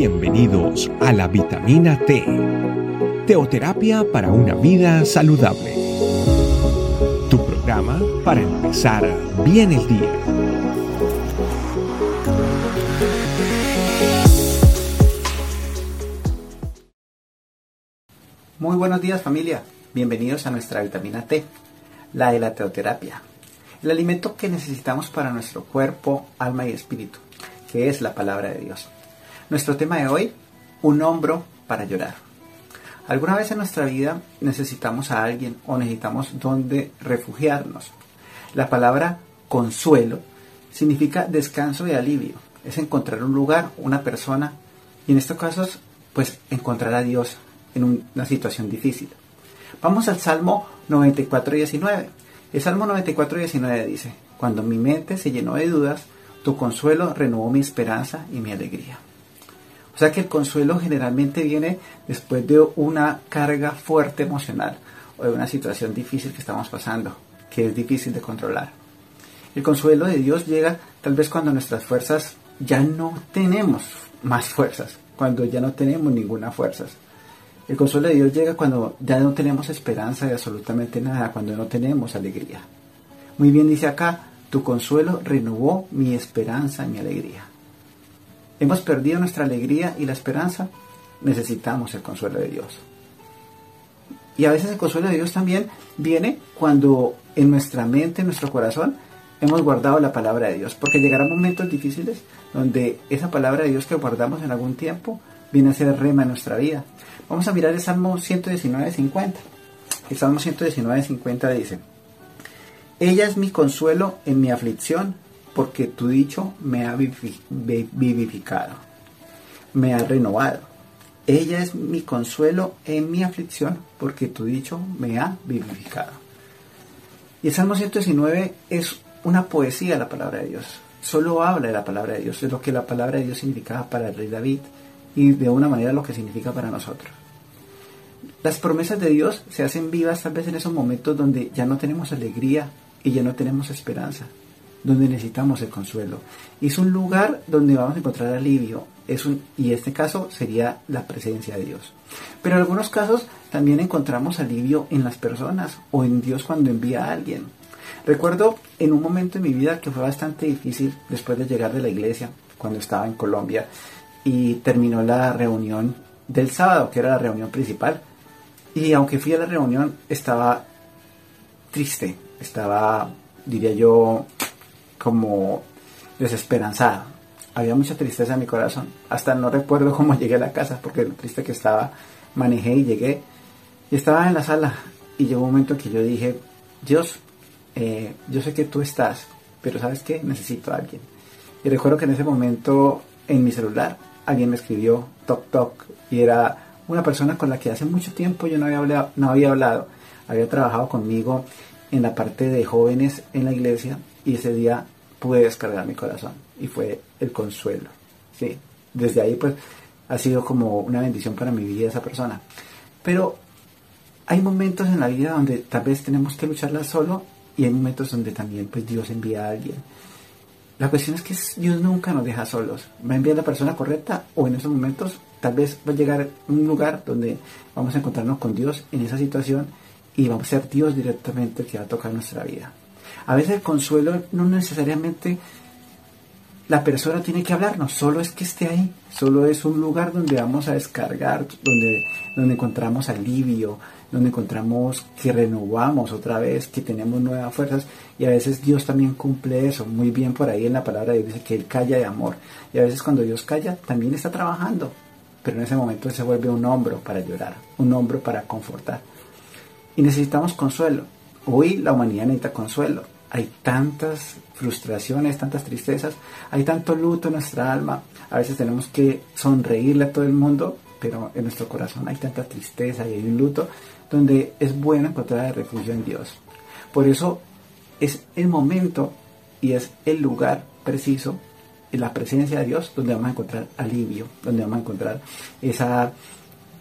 Bienvenidos a la vitamina T, teoterapia para una vida saludable. Tu programa para empezar bien el día. Muy buenos días familia, bienvenidos a nuestra vitamina T, la de la teoterapia, el alimento que necesitamos para nuestro cuerpo, alma y espíritu, que es la palabra de Dios. Nuestro tema de hoy, un hombro para llorar. Alguna vez en nuestra vida necesitamos a alguien o necesitamos donde refugiarnos. La palabra consuelo significa descanso y alivio. Es encontrar un lugar, una persona y en estos casos, pues encontrar a Dios en una situación difícil. Vamos al Salmo 94, 19. El Salmo 94, 19 dice, Cuando mi mente se llenó de dudas, tu consuelo renovó mi esperanza y mi alegría. Sea que el consuelo generalmente viene después de una carga fuerte emocional o de una situación difícil que estamos pasando, que es difícil de controlar. El consuelo de Dios llega tal vez cuando nuestras fuerzas ya no tenemos más fuerzas, cuando ya no tenemos ninguna fuerza. El consuelo de Dios llega cuando ya no tenemos esperanza de absolutamente nada, cuando no tenemos alegría. Muy bien dice acá, tu consuelo renovó mi esperanza mi alegría hemos perdido nuestra alegría y la esperanza, necesitamos el consuelo de Dios. Y a veces el consuelo de Dios también viene cuando en nuestra mente, en nuestro corazón, hemos guardado la palabra de Dios. Porque llegarán momentos difíciles donde esa palabra de Dios que guardamos en algún tiempo viene a ser rema en nuestra vida. Vamos a mirar el Salmo 119.50. El Salmo 119.50 dice, Ella es mi consuelo en mi aflicción porque tu dicho me ha vivificado, me ha renovado. Ella es mi consuelo en mi aflicción, porque tu dicho me ha vivificado. Y el Salmo 119 es una poesía la palabra de Dios. Solo habla de la palabra de Dios, es lo que la palabra de Dios significaba para el rey David y de una manera lo que significa para nosotros. Las promesas de Dios se hacen vivas tal vez en esos momentos donde ya no tenemos alegría y ya no tenemos esperanza donde necesitamos el consuelo. Es un lugar donde vamos a encontrar alivio. Es un, y este caso sería la presencia de Dios. Pero en algunos casos también encontramos alivio en las personas o en Dios cuando envía a alguien. Recuerdo en un momento en mi vida que fue bastante difícil después de llegar de la iglesia, cuando estaba en Colombia, y terminó la reunión del sábado, que era la reunión principal. Y aunque fui a la reunión, estaba triste, estaba, diría yo, como desesperanzado. Había mucha tristeza en mi corazón. Hasta no recuerdo cómo llegué a la casa porque lo triste que estaba, manejé y llegué. Y estaba en la sala y llegó un momento que yo dije, Dios, eh, yo sé que tú estás, pero ¿sabes qué? Necesito a alguien. Y recuerdo que en ese momento en mi celular alguien me escribió toc toc y era una persona con la que hace mucho tiempo yo no había hablado, no había hablado. Había trabajado conmigo en la parte de jóvenes en la iglesia y ese día pude descargar mi corazón y fue el consuelo. ¿sí? Desde ahí pues ha sido como una bendición para mi vida esa persona. Pero hay momentos en la vida donde tal vez tenemos que lucharla solo y hay momentos donde también pues Dios envía a alguien. La cuestión es que Dios nunca nos deja solos. Va a enviar la persona correcta o en esos momentos tal vez va a llegar un lugar donde vamos a encontrarnos con Dios en esa situación y va a ser Dios directamente el que va a tocar nuestra vida. A veces el consuelo no necesariamente la persona tiene que hablarnos, solo es que esté ahí, solo es un lugar donde vamos a descargar, donde, donde encontramos alivio, donde encontramos que renovamos otra vez, que tenemos nuevas fuerzas y a veces Dios también cumple eso, muy bien por ahí en la palabra de Dios dice que Él calla de amor y a veces cuando Dios calla también está trabajando, pero en ese momento se vuelve un hombro para llorar, un hombro para confortar y necesitamos consuelo. Hoy la humanidad necesita consuelo. Hay tantas frustraciones, tantas tristezas, hay tanto luto en nuestra alma. A veces tenemos que sonreírle a todo el mundo, pero en nuestro corazón hay tanta tristeza y hay un luto donde es bueno encontrar refugio en Dios. Por eso es el momento y es el lugar preciso en la presencia de Dios donde vamos a encontrar alivio, donde vamos a encontrar esa,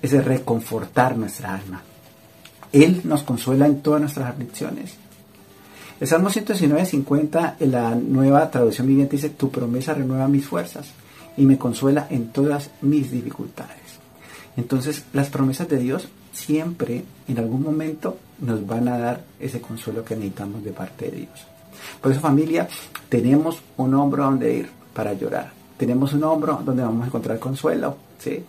ese reconfortar nuestra alma. Él nos consuela en todas nuestras aflicciones. El Salmo 119, 50 en la nueva traducción viviente dice, tu promesa renueva mis fuerzas. y me consuela en todas mis dificultades. Entonces las promesas de Dios siempre en algún momento nos van a dar ese consuelo que necesitamos de parte de Dios. Por eso familia, tenemos un hombro donde ir para llorar. Tenemos un hombro donde vamos a encontrar consuelo. ¿sí?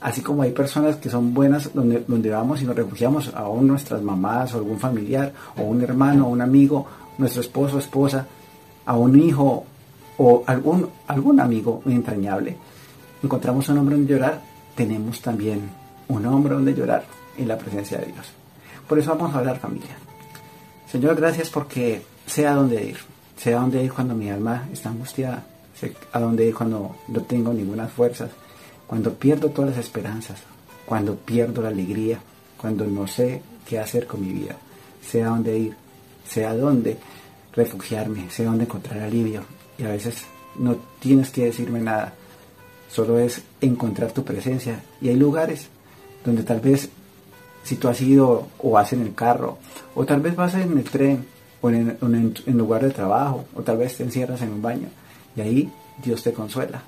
Así como hay personas que son buenas donde, donde vamos y nos refugiamos a nuestras mamás o algún familiar o un hermano o un amigo, nuestro esposo o esposa, a un hijo o algún, algún amigo entrañable. Encontramos un hombre donde llorar, tenemos también un hombre donde llorar en la presencia de Dios. Por eso vamos a hablar familia. Señor, gracias porque sé a dónde ir. Sé a dónde ir cuando mi alma está angustiada. Sé a dónde ir cuando no tengo ninguna fuerza. Cuando pierdo todas las esperanzas. Cuando pierdo la alegría. Cuando no sé qué hacer con mi vida. Sé a dónde ir. Sé a dónde refugiarme. Sé dónde encontrar alivio. Y a veces no tienes que decirme nada. Solo es encontrar tu presencia. Y hay lugares donde tal vez si tú has ido o vas en el carro, o tal vez vas en el tren, o en, en, lugar de trabajo, o tal vez te encierras en un baño, y ahí Dios te consuela.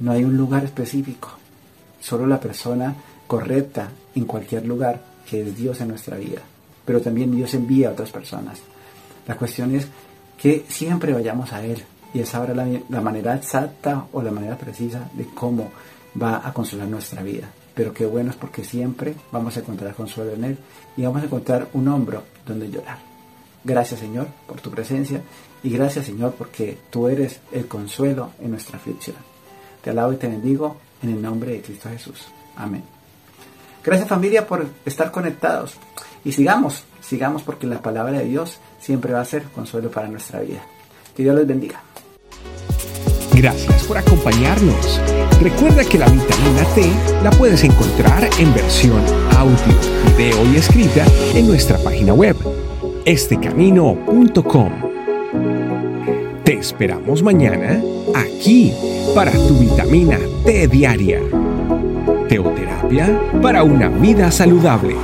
No hay un lugar específico, solo la persona correcta en cualquier lugar, que es Dios en nuestra vida. Pero también Dios envía a otras personas. La cuestión es que siempre vayamos a Él y es ahora la, la manera exacta o la manera precisa de cómo va a consolar nuestra vida pero qué bueno es porque siempre vamos a encontrar consuelo en Él y vamos a encontrar un hombro donde llorar. Gracias Señor por tu presencia y gracias Señor porque tú eres el consuelo en nuestra aflicción. Te alabo y te bendigo en el nombre de Cristo Jesús. Amén. Gracias familia por estar conectados y sigamos, sigamos porque la palabra de Dios siempre va a ser consuelo para nuestra vida. Que Dios les bendiga. Gracias por acompañarnos. Recuerda que la vitamina T la puedes encontrar en versión audio, video y escrita en nuestra página web, estecamino.com. Te esperamos mañana aquí para tu vitamina T diaria. Teoterapia para una vida saludable.